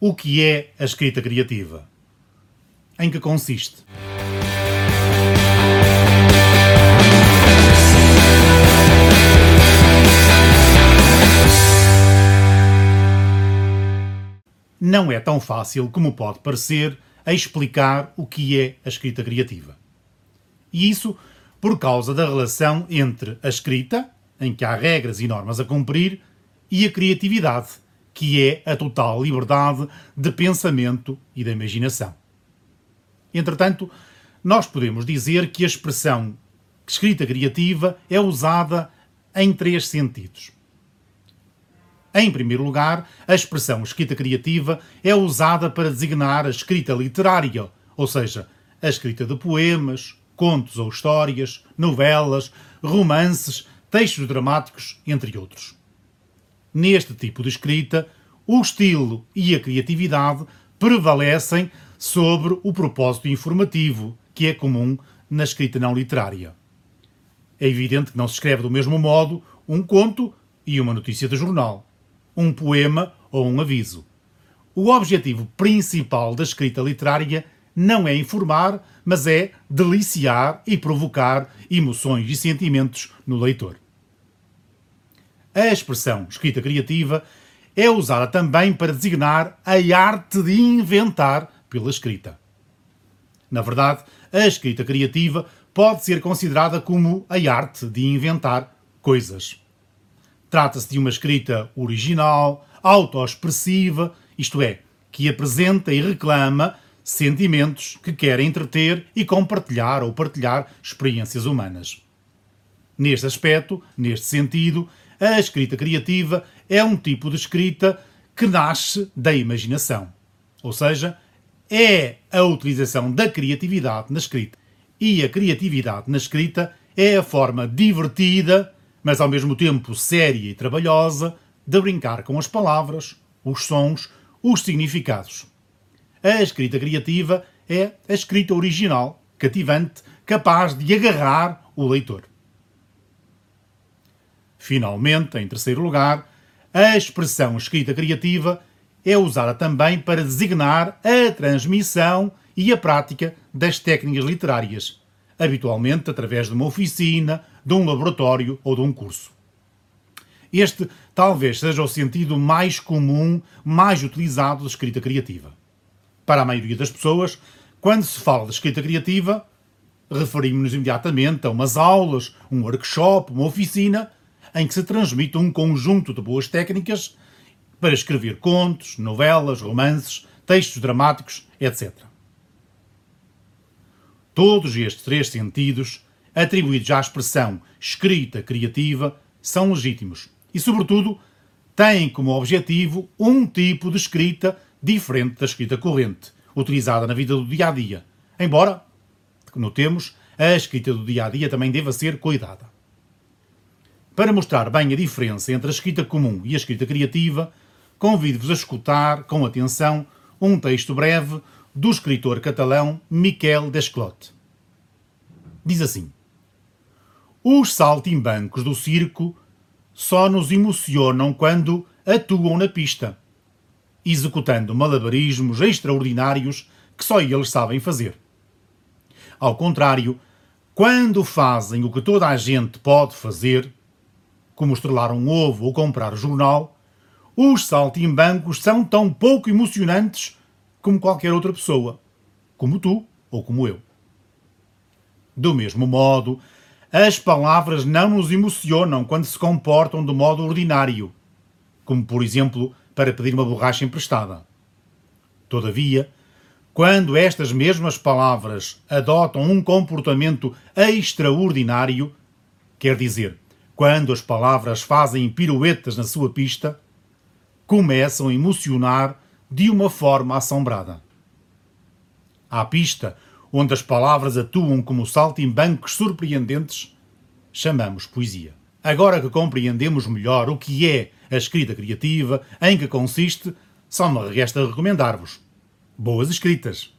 O que é a escrita criativa? Em que consiste? Não é tão fácil como pode parecer a explicar o que é a escrita criativa. E isso por causa da relação entre a escrita, em que há regras e normas a cumprir, e a criatividade, que é a total liberdade de pensamento e de imaginação. Entretanto, nós podemos dizer que a expressão escrita criativa é usada em três sentidos. Em primeiro lugar, a expressão escrita criativa é usada para designar a escrita literária, ou seja, a escrita de poemas, contos ou histórias, novelas, romances, textos dramáticos, entre outros. Neste tipo de escrita, o estilo e a criatividade prevalecem sobre o propósito informativo, que é comum na escrita não literária. É evidente que não se escreve do mesmo modo um conto e uma notícia de jornal, um poema ou um aviso. O objetivo principal da escrita literária não é informar, mas é deliciar e provocar emoções e sentimentos no leitor. A expressão escrita criativa é usada também para designar a arte de inventar pela escrita. Na verdade, a escrita criativa pode ser considerada como a arte de inventar coisas. Trata-se de uma escrita original, autoexpressiva, isto é, que apresenta e reclama sentimentos que quer entreter e compartilhar ou partilhar experiências humanas. Neste aspecto, neste sentido, a escrita criativa é um tipo de escrita que nasce da imaginação. Ou seja, é a utilização da criatividade na escrita. E a criatividade na escrita é a forma divertida, mas ao mesmo tempo séria e trabalhosa, de brincar com as palavras, os sons, os significados. A escrita criativa é a escrita original, cativante, capaz de agarrar o leitor. Finalmente, em terceiro lugar, a expressão escrita criativa é usada também para designar a transmissão e a prática das técnicas literárias, habitualmente através de uma oficina, de um laboratório ou de um curso. Este talvez seja o sentido mais comum, mais utilizado de escrita criativa. Para a maioria das pessoas, quando se fala de escrita criativa, referimos-nos imediatamente a umas aulas, um workshop, uma oficina, em que se transmite um conjunto de boas técnicas para escrever contos, novelas, romances, textos dramáticos, etc. Todos estes três sentidos, atribuídos à expressão escrita criativa, são legítimos e, sobretudo, têm como objetivo um tipo de escrita diferente da escrita corrente, utilizada na vida do dia a dia. Embora, notemos, a escrita do dia a dia também deva ser cuidada. Para mostrar bem a diferença entre a escrita comum e a escrita criativa, convido-vos a escutar com atenção um texto breve do escritor catalão Miquel Desclot. Diz assim: Os saltimbancos do circo só nos emocionam quando atuam na pista executando malabarismos extraordinários que só eles sabem fazer. Ao contrário, quando fazem o que toda a gente pode fazer, como estrelar um ovo ou comprar jornal, os saltimbancos são tão pouco emocionantes como qualquer outra pessoa, como tu ou como eu. Do mesmo modo, as palavras não nos emocionam quando se comportam de modo ordinário, como por exemplo para pedir uma borracha emprestada. Todavia, quando estas mesmas palavras adotam um comportamento extraordinário, quer dizer, quando as palavras fazem piruetas na sua pista, começam a emocionar de uma forma assombrada. À pista, onde as palavras atuam como saltimbancos surpreendentes, chamamos poesia. Agora que compreendemos melhor o que é a escrita criativa, em que consiste, só me resta recomendar-vos. Boas escritas!